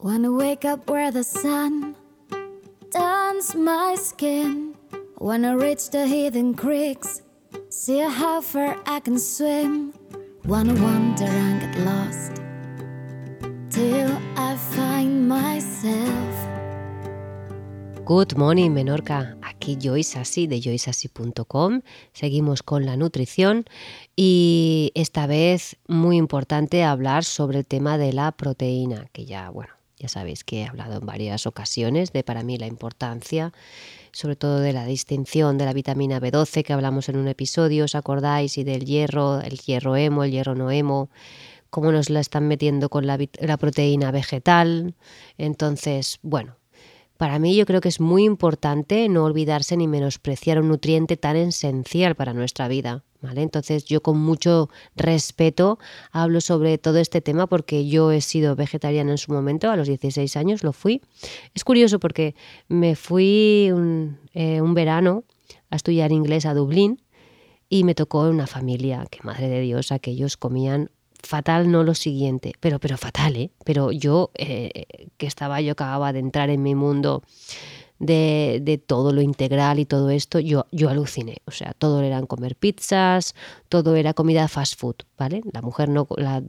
Wanna wake up where the sun turns my skin. Wanna reach the hidden creeks, see how far I can swim. Wanna wander and get lost till I find myself. Good morning, Menorca. Aquí Joyce Así de joyceasí.com. Seguimos con la nutrición y esta vez muy importante hablar sobre el tema de la proteína, que ya, bueno, ya sabéis que he hablado en varias ocasiones de para mí la importancia, sobre todo de la distinción de la vitamina B12 que hablamos en un episodio, ¿os acordáis? Y del hierro, el hierro hemo, el hierro no hemo, cómo nos la están metiendo con la, la proteína vegetal. Entonces, bueno, para mí yo creo que es muy importante no olvidarse ni menospreciar un nutriente tan esencial para nuestra vida. Entonces yo con mucho respeto hablo sobre todo este tema porque yo he sido vegetariana en su momento, a los 16 años lo fui. Es curioso porque me fui un, eh, un verano a estudiar inglés a Dublín y me tocó una familia que, madre de Dios, aquellos comían fatal no lo siguiente, pero, pero fatal, ¿eh? Pero yo, eh, que estaba, yo acababa de entrar en mi mundo de, de, todo lo integral y todo esto, yo, yo aluciné. O sea, todo eran comer pizzas, todo era comida fast food, ¿vale? La mujer no... La,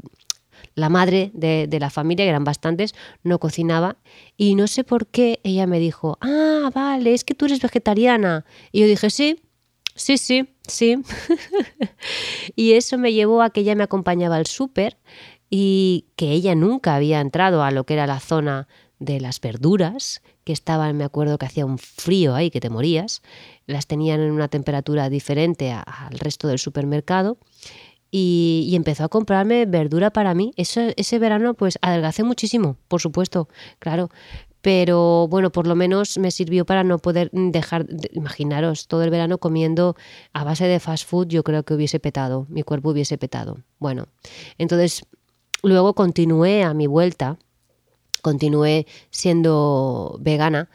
la madre de, de, la familia, que eran bastantes, no cocinaba y no sé por qué ella me dijo, ah, vale, es que tú eres vegetariana. Y yo dije, sí, sí, sí, sí. y eso me llevó a que ella me acompañaba al súper y que ella nunca había entrado a lo que era la zona de las verduras, estaban, me acuerdo que hacía un frío ahí que te morías, las tenían en una temperatura diferente al resto del supermercado y, y, empezó a comprarme verdura para mí. Eso, ese verano pues adelgacé muchísimo, por supuesto, claro, pero bueno, por lo menos me sirvió para no poder dejar, imaginaros, todo el verano comiendo a base de fast food, yo creo que hubiese petado, mi cuerpo hubiese petado. Bueno, entonces luego continué a mi vuelta, continué siendo vegana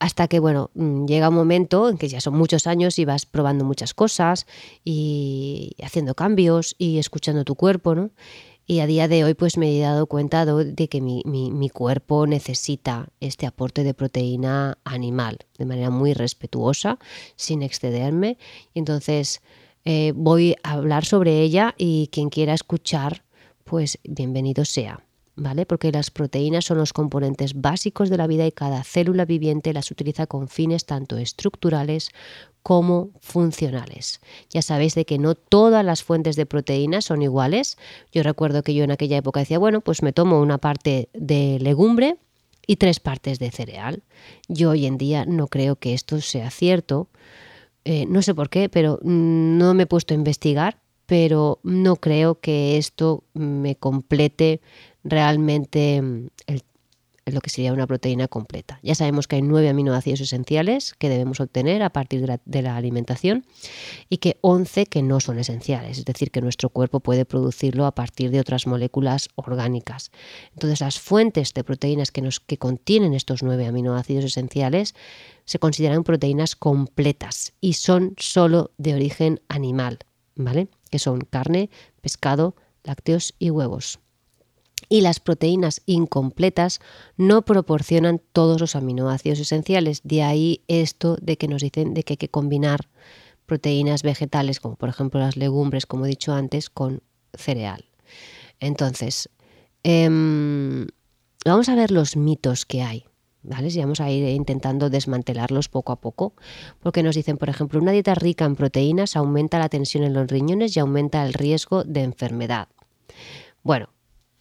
hasta que, bueno, llega un momento en que ya son muchos años y vas probando muchas cosas y haciendo cambios y escuchando tu cuerpo, ¿no? Y a día de hoy pues me he dado cuenta de que mi, mi, cuerpo necesita este aporte de proteína animal de manera muy respetuosa, sin excederme. Entonces eh, voy a hablar sobre ella y quien quiera escuchar, pues bienvenido sea. ¿Vale? Porque las proteínas son los componentes básicos de la vida y cada célula viviente las utiliza con fines tanto estructurales como funcionales. Ya sabéis de que no todas las fuentes de proteínas son iguales. Yo recuerdo que yo en aquella época decía, bueno, pues me tomo una parte de legumbre y tres partes de cereal. Yo hoy en día no creo que esto sea cierto. Eh, no sé por qué, pero no me he puesto a investigar, pero no creo que esto me complete realmente el lo que sería una proteína completa. Ya sabemos que hay nueve aminoácidos esenciales que debemos obtener a partir de la, de la, alimentación y que 11 que no son esenciales, es decir, que nuestro cuerpo puede producirlo a partir de otras moléculas orgánicas. Entonces, las fuentes de proteínas que, nos, que contienen estos nueve aminoácidos esenciales se consideran proteínas completas y son solo de origen animal, ¿vale? Que son carne, pescado, lácteos y huevos y las proteínas incompletas no proporcionan todos los aminoácidos esenciales. De ahí esto de que nos dicen de que hay que combinar proteínas vegetales, como por ejemplo las legumbres, como he dicho antes, con cereal. Entonces, eh, vamos a ver los mitos que hay. ¿Vale? Vamos a ir intentando desmantelarlos poco a poco, porque nos dicen, por ejemplo, una dieta rica en proteínas aumenta la tensión en los riñones y aumenta el riesgo de enfermedad. Bueno,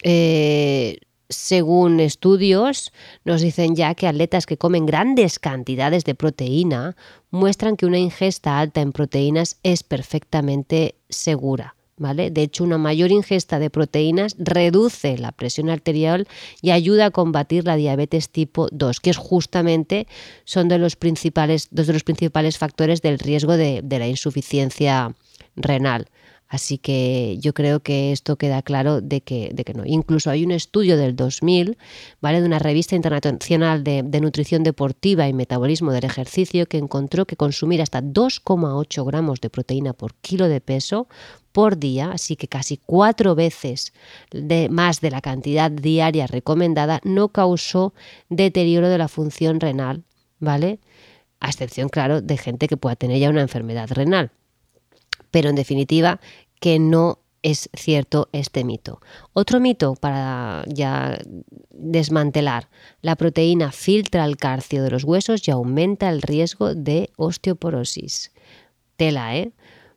eh, según estudios, nos dicen ya que atletas que comen grandes cantidades de proteína muestran que una ingesta alta en proteínas es perfectamente segura. ¿Vale? De hecho, una mayor ingesta de proteínas reduce la presión arterial y ayuda a combatir la diabetes tipo 2, que es justamente son de los principales, dos de los principales factores del riesgo de, de la insuficiencia renal. Así que yo creo que esto queda claro de que, de que no. Incluso hay un estudio del 2000, ¿vale? De una revista internacional de, de nutrición deportiva y metabolismo del ejercicio que encontró que consumir hasta 2,8 gramos de proteína por kilo de peso por día, así que casi cuatro veces de, más de la cantidad diaria recomendada, no causó deterioro de la función renal, ¿vale? A excepción, claro, de gente que pueda tener ya una enfermedad renal. Pero en definitiva, que no es cierto este mito. Otro mito para ya desmantelar. La proteína filtra el calcio de los huesos y aumenta el riesgo de osteoporosis. Tela, ¿eh?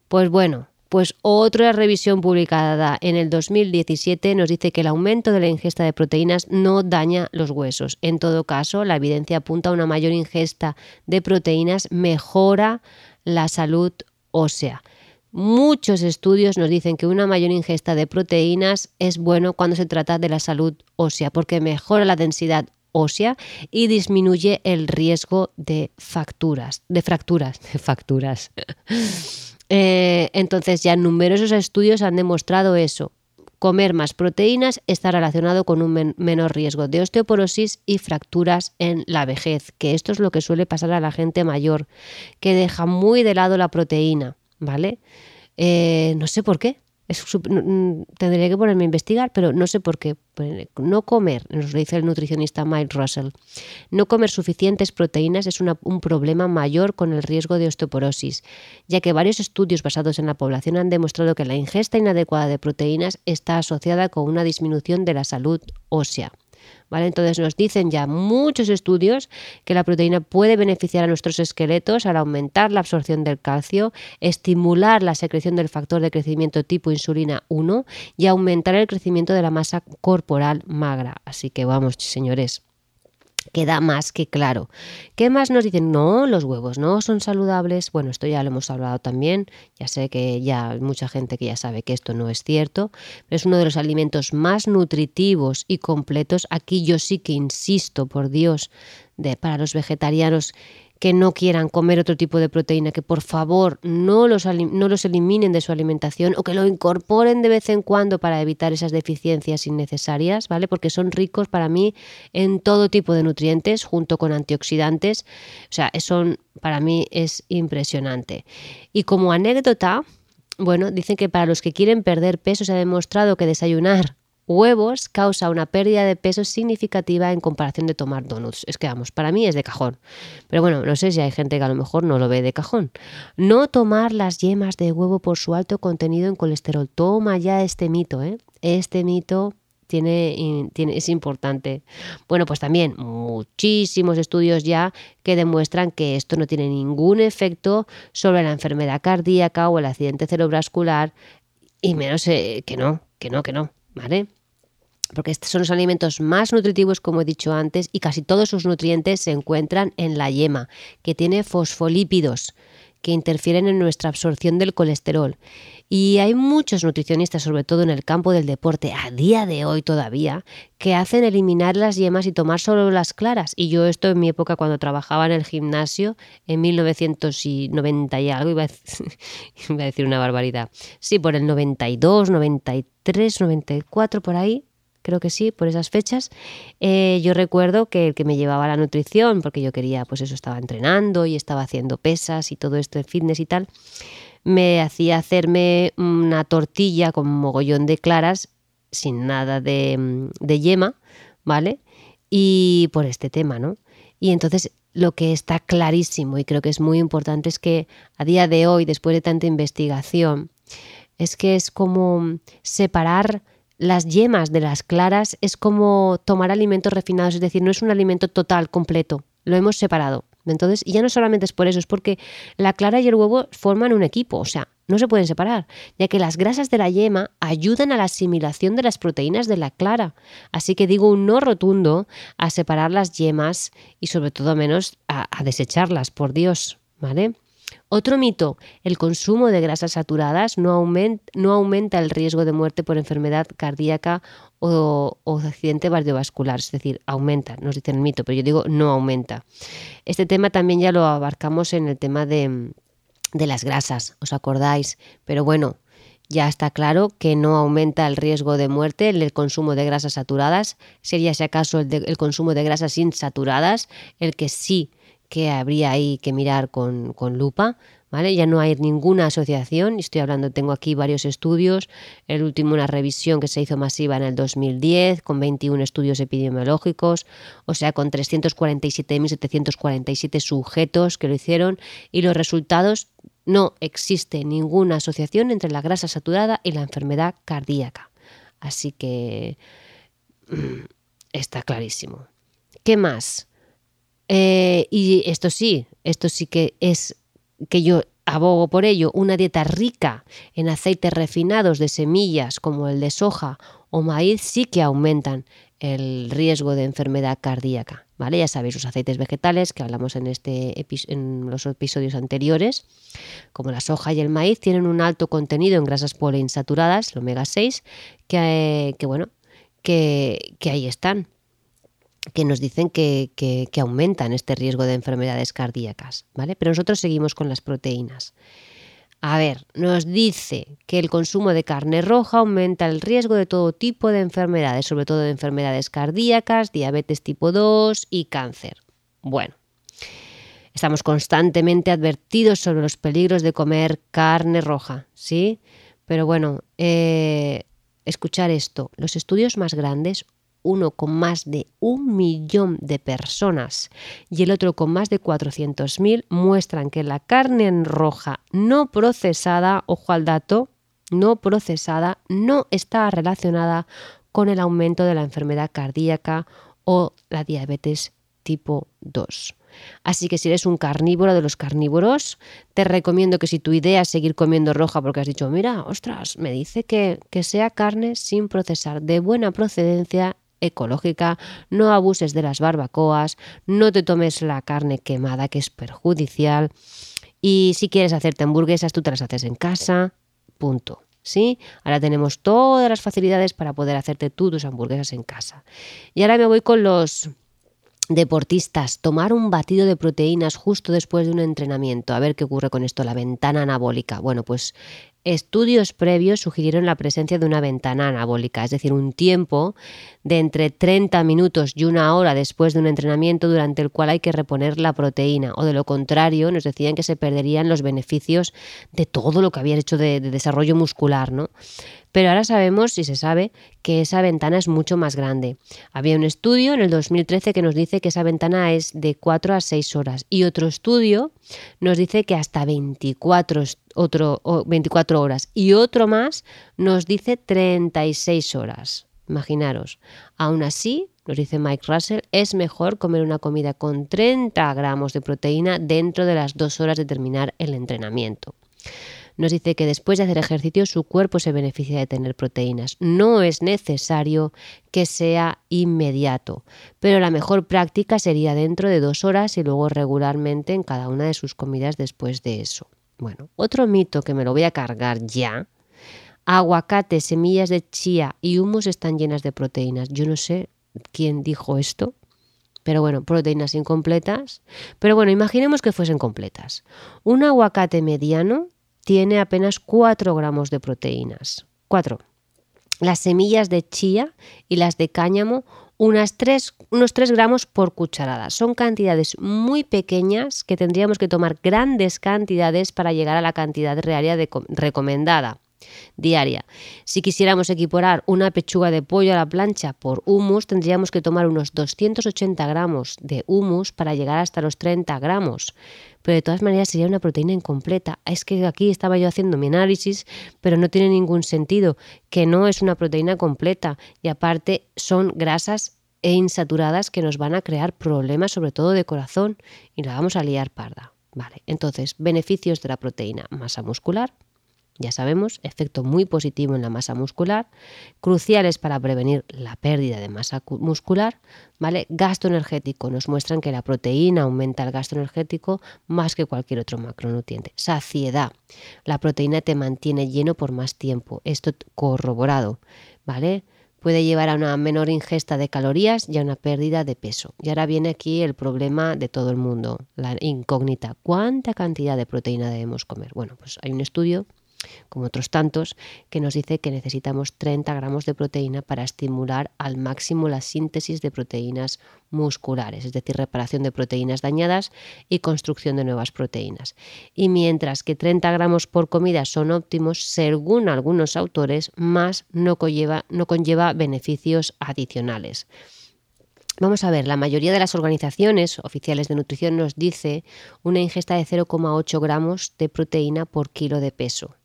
Pues bueno, pues otra revisión publicada en el 2017 nos dice que el aumento de la ingesta de proteínas no daña los huesos. En todo caso, la evidencia apunta a una mayor ingesta de proteínas mejora la salud ósea. Muchos estudios nos dicen que una mayor ingesta de proteínas es bueno cuando se trata de la salud ósea porque mejora la densidad ósea y disminuye el riesgo de fracturas, de fracturas, de fracturas. Eh, entonces ya numerosos estudios han demostrado eso. Comer más proteínas está relacionado con un menor riesgo de osteoporosis y fracturas en la vejez, que esto es lo que suele pasar a la gente mayor, que deja muy de lado la proteína, ¿vale? Eh, no sé por qué, tendría que ponerme a investigar, pero no sé por qué. Pues, no comer, nos lo dice el nutricionista Mike Russell, no comer suficientes proteínas es un problema mayor con el riesgo de osteoporosis, ya que varios estudios basados en la población han demostrado que la ingesta inadecuada de proteínas está asociada con una disminución de la salud ósea. Entonces nos dicen ya muchos estudios que la proteína puede beneficiar a nuestros esqueletos al aumentar la absorción del calcio, estimular la secreción del factor de crecimiento tipo insulina 1 y aumentar el crecimiento de la masa corporal magra. Así que vamos, señores queda más que claro. ¿Qué más nos dicen? No, los huevos no son saludables. Bueno, esto ya lo hemos hablado también. Ya sé que ya hay mucha gente que ya sabe que esto no es cierto. Es uno de los alimentos más nutritivos y completos. Aquí yo sí que insisto, por Dios, de, para los vegetarianos que no quieran comer otro tipo de proteína, que por favor no los, no los eliminen de su alimentación o que lo incorporen de vez en cuando para evitar esas deficiencias innecesarias, ¿vale? Porque son ricos para mí en todo tipo de nutrientes junto con antioxidantes. O sea, son, para mí es impresionante. Y como anécdota, bueno, dicen que para los que quieren perder peso se ha demostrado que desayunar huevos causa una pérdida de peso significativa en comparación de tomar donuts. Es que vamos, para mí es de cajón. Pero bueno, no sé si hay gente que a lo mejor no lo ve de cajón. No tomar las yemas de huevo por su alto contenido en colesterol. Toma ya este mito, ¿eh? Este mito tiene, tiene, es importante. Bueno, pues también muchísimos estudios ya que demuestran que esto no tiene ningún efecto sobre la enfermedad cardíaca o el accidente cerebrovascular y menos eh, que no, que no, que no. ¿Vale? Porque estos son los alimentos más nutritivos, como he dicho antes, y casi todos sus nutrientes se encuentran en la yema, que tiene fosfolípidos que interfieren en nuestra absorción del colesterol. Y hay muchos nutricionistas, sobre todo en el campo del deporte, a día de hoy todavía, que hacen eliminar las yemas y tomar solo las claras. Y yo esto en mi época cuando trabajaba en el gimnasio, en 1990 y algo, iba a, decir una barbaridad. Sí, por el 92, 93, 94, por ahí, creo que sí, por esas fechas, eh, yo recuerdo que el que me llevaba la nutrición, porque yo quería, pues eso, estaba entrenando y estaba haciendo pesas y todo esto de fitness y tal, me hacía hacerme una tortilla con mogollón de claras, sin nada de, de yema, ¿vale? Y por este tema, ¿no? Y entonces lo que está clarísimo y creo que es muy importante es que a día de hoy, después de tanta investigación, es que es como separar las yemas de las claras es como tomar alimentos refinados, es decir, no es un alimento total, completo, lo hemos separado. Entonces, y ya no solamente es por eso, es porque la clara y el huevo forman un equipo, o sea, no se pueden separar, ya que las grasas de la yema ayudan a la asimilación de las proteínas de la clara. Así que digo un no rotundo a separar las yemas y sobre todo menos a, a desecharlas, por Dios, ¿vale? Otro mito, el consumo de grasas saturadas no aumenta, el riesgo de muerte por enfermedad cardíaca o, accidente cardiovascular, es decir, aumenta, nos dicen el mito, pero yo digo no aumenta. Este tema también ya lo abarcamos en el tema de, de las grasas, ¿os acordáis? Pero bueno, ya está claro que no aumenta el riesgo de muerte el consumo de grasas saturadas. Sería si acaso el, el consumo de grasas insaturadas el que sí que habría ahí que mirar con, con lupa. ¿Vale? Ya no hay ninguna asociación, estoy hablando, tengo aquí varios estudios, el último una revisión que se hizo masiva en el 2010 con 21 estudios epidemiológicos, o sea, con 347.747 sujetos que lo hicieron y los resultados no existe ninguna asociación entre la grasa saturada y la enfermedad cardíaca. Así que está clarísimo. ¿Qué más? Eh, y esto sí, esto sí que es que yo abogo por ello, una dieta rica en aceites refinados de semillas como el de soja o maíz sí que aumentan el riesgo de enfermedad cardíaca. ¿vale? Ya sabéis, los aceites vegetales que hablamos en, este en los episodios anteriores, como la soja y el maíz, tienen un alto contenido en grasas poliinsaturadas, el omega 6, que, que bueno, que ahí están que nos dicen que, aumentan este riesgo de enfermedades cardíacas, ¿vale? Pero nosotros seguimos con las proteínas. A ver, nos dice que el consumo de carne roja aumenta el riesgo de todo tipo de enfermedades, sobre todo de enfermedades cardíacas, diabetes tipo 2 y cáncer. Bueno, estamos constantemente advertidos sobre los peligros de comer carne roja, ¿sí? Pero bueno, eh, escuchar esto, los estudios más grandes uno con más de un millón de personas y el otro con más de 400.000 muestran que la carne en roja no procesada, ojo al dato, no procesada, no está relacionada con el aumento de la enfermedad cardíaca o la diabetes tipo 2. Así que si eres un carnívoro de los carnívoros, te recomiendo que si tu idea es seguir comiendo roja porque has dicho, mira, ostras, me dice que, que sea carne sin procesar, de buena procedencia ecológica, no abuses de las barbacoas, no te tomes la carne quemada que es perjudicial y si quieres hacerte hamburguesas tú te las haces en casa, punto. ¿Sí? Ahora tenemos todas las facilidades para poder hacerte tú tus hamburguesas en casa. Y ahora me voy con los deportistas, tomar un batido de proteínas justo después de un entrenamiento. A ver qué ocurre con esto, la ventana anabólica. Bueno, pues Estudios previos sugirieron la presencia de una ventana anabólica, es decir, un tiempo de entre 30 minutos y una hora después de un entrenamiento durante el cual hay que reponer la proteína, o de lo contrario, nos decían que se perderían los beneficios de todo lo que habían hecho de, de desarrollo muscular, ¿no? Pero ahora sabemos y se sabe que esa ventana es mucho más grande. Había un estudio en el 2013 que nos dice que esa ventana es de 4 a 6 horas y otro estudio nos dice que hasta 24, otro, 24 horas y otro más nos dice 36 horas. Imaginaros. Aún así, nos dice Mike Russell, es mejor comer una comida con 30 gramos de proteína dentro de las dos horas de terminar el entrenamiento nos dice que después de hacer ejercicio su cuerpo se beneficia de tener proteínas. No es necesario que sea inmediato, pero la mejor práctica sería dentro de dos horas y luego regularmente en cada una de sus comidas después de eso. Bueno, otro mito que me lo voy a cargar ya. Aguacate, semillas de chía y humus están llenas de proteínas. Yo no sé quién dijo esto, pero bueno, proteínas incompletas. Pero bueno, imaginemos que fuesen completas. Un aguacate mediano tiene apenas 4 gramos de proteínas. 4. Las semillas de chía y las de cáñamo unas 3, unos 3 gramos por cucharada. Son cantidades muy pequeñas que tendríamos que tomar grandes cantidades para llegar a la cantidad real recomendada diaria. Si quisiéramos equiparar una pechuga de pollo a la plancha por humus, tendríamos que tomar unos 280 gramos de humus para llegar hasta los 30 gramos. Pero de todas maneras sería una proteína incompleta. Es que aquí estaba yo haciendo mi análisis, pero no tiene ningún sentido, que no es una proteína completa y aparte son grasas e insaturadas que nos van a crear problemas, sobre todo de corazón, y la vamos a liar parda. Vale, entonces, beneficios de la proteína, masa muscular, ya sabemos, efecto muy positivo en la masa muscular, cruciales para prevenir la pérdida de masa muscular, ¿vale? Gasto energético, nos muestran que la proteína aumenta el gasto energético más que cualquier otro macronutriente. Saciedad, la proteína te mantiene lleno por más tiempo, esto corroborado, ¿vale? Puede llevar a una menor ingesta de calorías y a una pérdida de peso. Y ahora viene aquí el problema de todo el mundo, la incógnita. ¿Cuánta cantidad de proteína debemos comer? Bueno, pues hay un estudio como otros tantos, que nos dice que necesitamos 30 gramos de proteína para estimular al máximo la síntesis de proteínas musculares, es decir, reparación de proteínas dañadas y construcción de nuevas proteínas. Y mientras que 30 gramos por comida son óptimos, según algunos autores, más no conlleva, no conlleva beneficios adicionales. Vamos a ver, la mayoría de las organizaciones oficiales de nutrición nos dice una ingesta de 0,8 gramos de proteína por kilo de peso.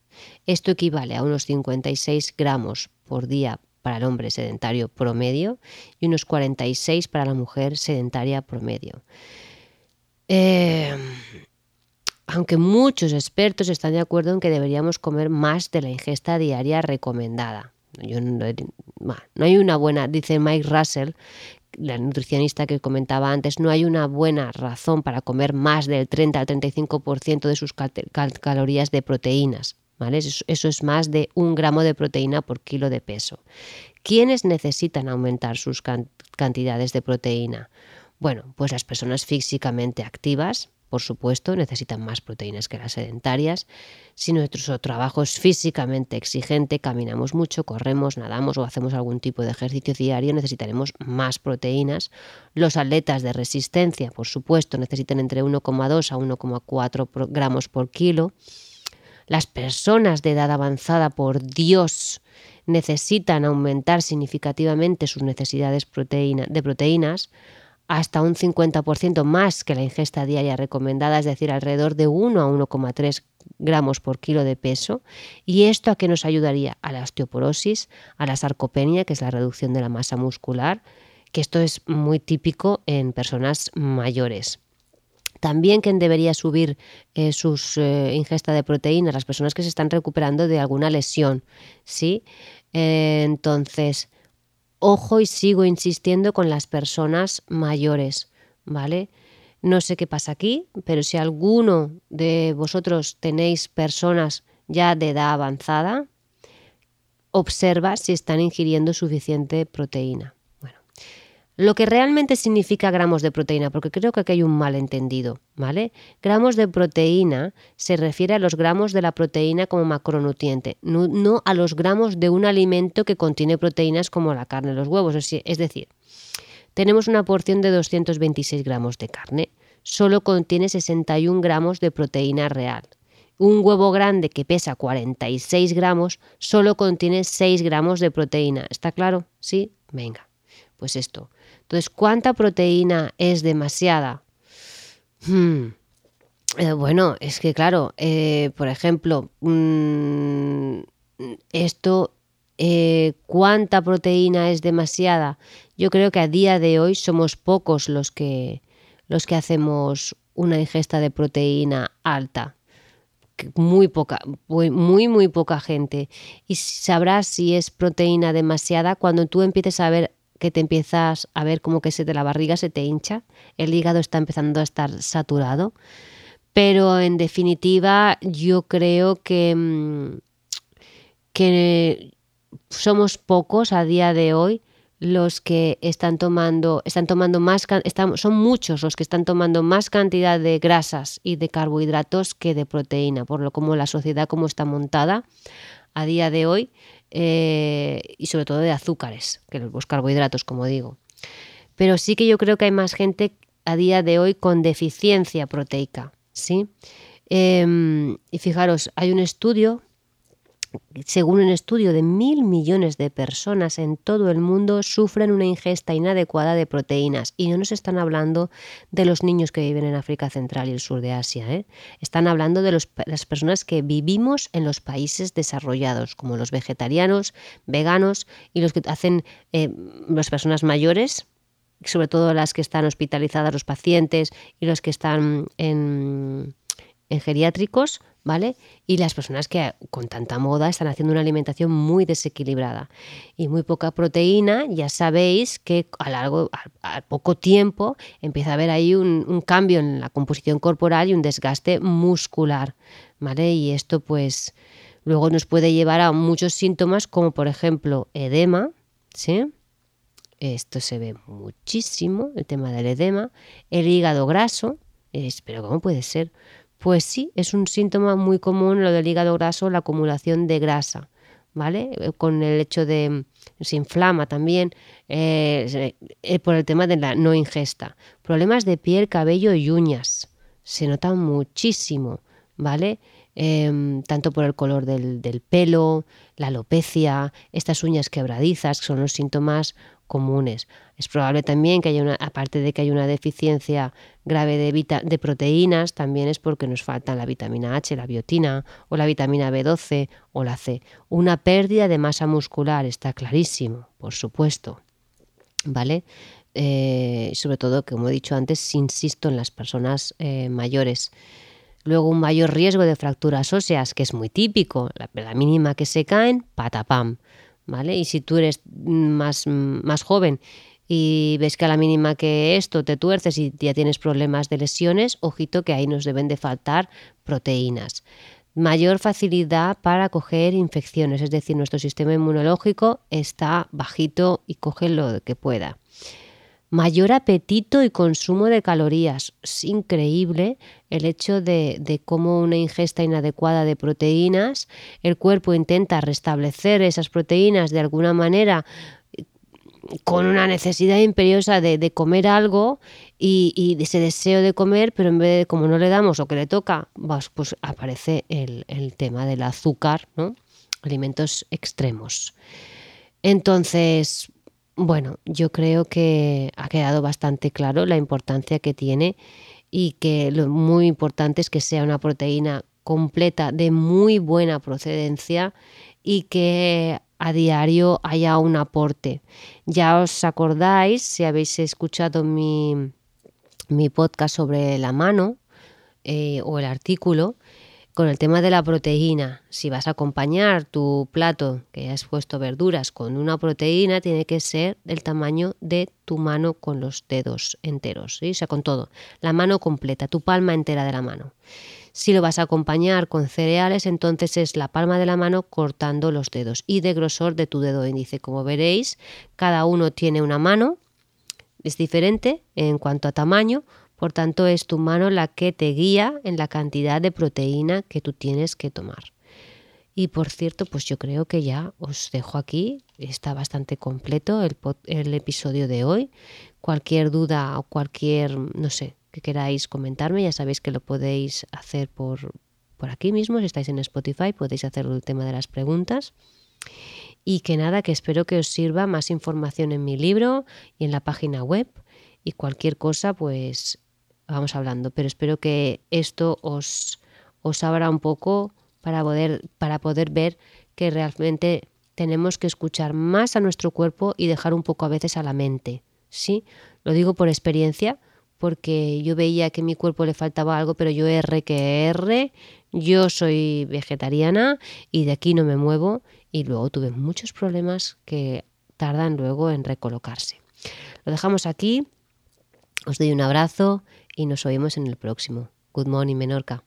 Esto equivale a unos 56 gramos por día para el hombre sedentario promedio y unos 46 para la mujer sedentaria promedio. Eh, aunque muchos expertos están de acuerdo en que deberíamos comer más de la ingesta diaria recomendada. no, hay una buena, dice Mike Russell, la nutricionista que comentaba antes, no hay una buena razón para comer más del 30 al 35% de sus calorías de proteínas. Eso, es más de un gramo de proteína por kilo de peso. ¿Quiénes necesitan aumentar sus cantidades de proteína? Bueno, pues las personas físicamente activas, por supuesto, necesitan más proteínas que las sedentarias. Si nuestro trabajo es físicamente exigente, caminamos mucho, corremos, nadamos o hacemos algún tipo de ejercicio diario, necesitaremos más proteínas. Los atletas de resistencia, por supuesto, necesitan entre 1,2 a 1,4 gramos por kilo. Las personas de edad avanzada, por Dios, necesitan aumentar significativamente sus necesidades de proteínas hasta un 50% más que la ingesta diaria recomendada, es decir, alrededor de 1 a 1,3 gramos por kilo de peso. ¿Y esto a qué nos ayudaría? A la osteoporosis, a la sarcopenia, que es la reducción de la masa muscular, que esto es muy típico en personas mayores. También quien debería subir eh, su eh, ingesta de proteínas, las personas que se están recuperando de alguna lesión, ¿sí? Eh, entonces, ojo y sigo insistiendo con las personas mayores, ¿vale? No sé qué pasa aquí, pero si alguno de vosotros tenéis personas ya de edad avanzada, observa si están ingiriendo suficiente proteína. Lo que realmente significa gramos de proteína, porque creo que aquí hay un malentendido, ¿vale? Gramos de proteína se refiere a los gramos de la proteína como macronutriente, no, a los gramos de un alimento que contiene proteínas como la carne, los huevos. Es decir, tenemos una porción de 226 gramos de carne, solo contiene 61 gramos de proteína real. Un huevo grande que pesa 46 gramos solo contiene 6 gramos de proteína. ¿Está claro? ¿Sí? Venga. Pues esto, entonces, ¿cuánta proteína es demasiada? Hmm. Eh, bueno, es que claro, eh, por ejemplo, mm, esto, eh, ¿cuánta proteína es demasiada? Yo creo que a día de hoy somos pocos los que, los que hacemos una ingesta de proteína alta muy poca, muy, muy, poca gente. Y sabrás si es proteína demasiada cuando tú empieces a ver que te empiezas a ver como que se de la barriga se te hincha, el hígado está empezando a estar saturado, pero en definitiva yo creo que, mm, que somos pocos a día de hoy los que están tomando, están tomando más, son muchos los que están tomando más cantidad de grasas y de carbohidratos que de proteína, por lo como la sociedad como está montada a día de hoy, eh, y sobre todo de azúcares, que los carbohidratos, como digo. Pero sí que yo creo que hay más gente a día de hoy con deficiencia proteica, ¿sí? Em, y fijaros, hay un estudio según un estudio de mil millones de personas en todo el mundo sufren una ingesta inadecuada de proteínas. Y no nos están hablando de los niños que viven en África Central y el sur de Asia. ¿eh? Están hablando de las personas que vivimos en los países desarrollados, como los vegetarianos, veganos y los que hacen eh, las personas mayores, sobre todo las que están hospitalizadas, los pacientes y los que están en, en geriátricos, ¿vale? Y las personas que con tanta moda están haciendo una alimentación muy desequilibrada y muy poca proteína, ya sabéis que a largo, a, poco tiempo empieza a haber ahí un, cambio en la composición corporal y un desgaste muscular, ¿vale? Y esto pues luego nos puede llevar a muchos síntomas como por ejemplo edema, ¿sí? Esto se ve muchísimo, el tema del edema, el hígado graso, pero ¿cómo puede ser? Pues sí, es un síntoma muy común lo del hígado graso, la acumulación de grasa, ¿vale? Eh, con el hecho de se inflama también eh, eh, por el tema de la no ingesta. Problemas de piel, cabello y uñas. Se notan muchísimo, ¿vale? Em, tanto por el color del, del, pelo, la alopecia, estas uñas quebradizas, que son los síntomas comunes. Es probable también que haya una, aparte de que hay una deficiencia grave de, de proteínas, también es porque nos falta la vitamina H, la biotina, o la vitamina B12 o la C. Una pérdida de masa muscular, está clarísimo, por supuesto. ¿Vale? Eh, sobre todo, como he dicho antes, insisto en las personas eh, mayores. Luego un mayor riesgo de fracturas óseas, que es muy típico, la, la mínima que se caen, patapam. ¿Vale? Y si tú eres más, más joven y ves que a la mínima que esto te tuerces y ya tienes problemas de lesiones, ojito que ahí nos deben de faltar proteínas. Mayor facilidad para coger infecciones, es decir, nuestro sistema inmunológico está bajito y coge lo que pueda mayor apetito y consumo de calorías. Es increíble el hecho de, cómo una ingesta inadecuada de proteínas, el cuerpo intenta restablecer esas proteínas de alguna manera con una necesidad imperiosa de, comer algo y, ese deseo de comer, pero en vez de como no le damos lo que le toca, pues, pues aparece el, el tema del azúcar, ¿no? alimentos extremos. Entonces, bueno, yo creo que ha quedado bastante claro la importancia que tiene y que lo muy importante es que sea una proteína completa de muy buena procedencia y que a diario haya un aporte. Ya os acordáis, si habéis escuchado mi, podcast sobre la mano eh, o el artículo, con el tema de la proteína, si vas a acompañar tu plato que has puesto verduras con una proteína, tiene que ser del tamaño de tu mano con los dedos enteros, o sea, con todo, la mano completa, tu palma entera de la mano. Si lo vas a acompañar con cereales, entonces es la palma de la mano cortando los dedos y de grosor de tu dedo índice. Como veréis, cada uno tiene una mano, es diferente en cuanto a tamaño, por tanto, es tu mano la que te guía en la cantidad de proteína que tú tienes que tomar. Y por cierto, pues yo creo que ya os dejo aquí. Está bastante completo el, episodio de hoy. Cualquier duda o cualquier, no sé, que queráis comentarme, ya sabéis que lo podéis hacer por, por aquí mismo. Si estáis en Spotify, podéis hacer el tema de las preguntas. Y que nada, que espero que os sirva más información en mi libro y en la página web. Y cualquier cosa, pues vamos hablando, pero espero que esto os, os abra un poco para poder, para poder ver que realmente tenemos que escuchar más a nuestro cuerpo y dejar un poco a veces a la mente. ¿sí? Lo digo por experiencia, porque yo veía que a mi cuerpo le faltaba algo, pero yo R que R, yo soy vegetariana y de aquí no me muevo y luego tuve muchos problemas que tardan luego en recolocarse. Lo dejamos aquí, os doy un abrazo y nos oímos en el próximo. Good morning, Menorca.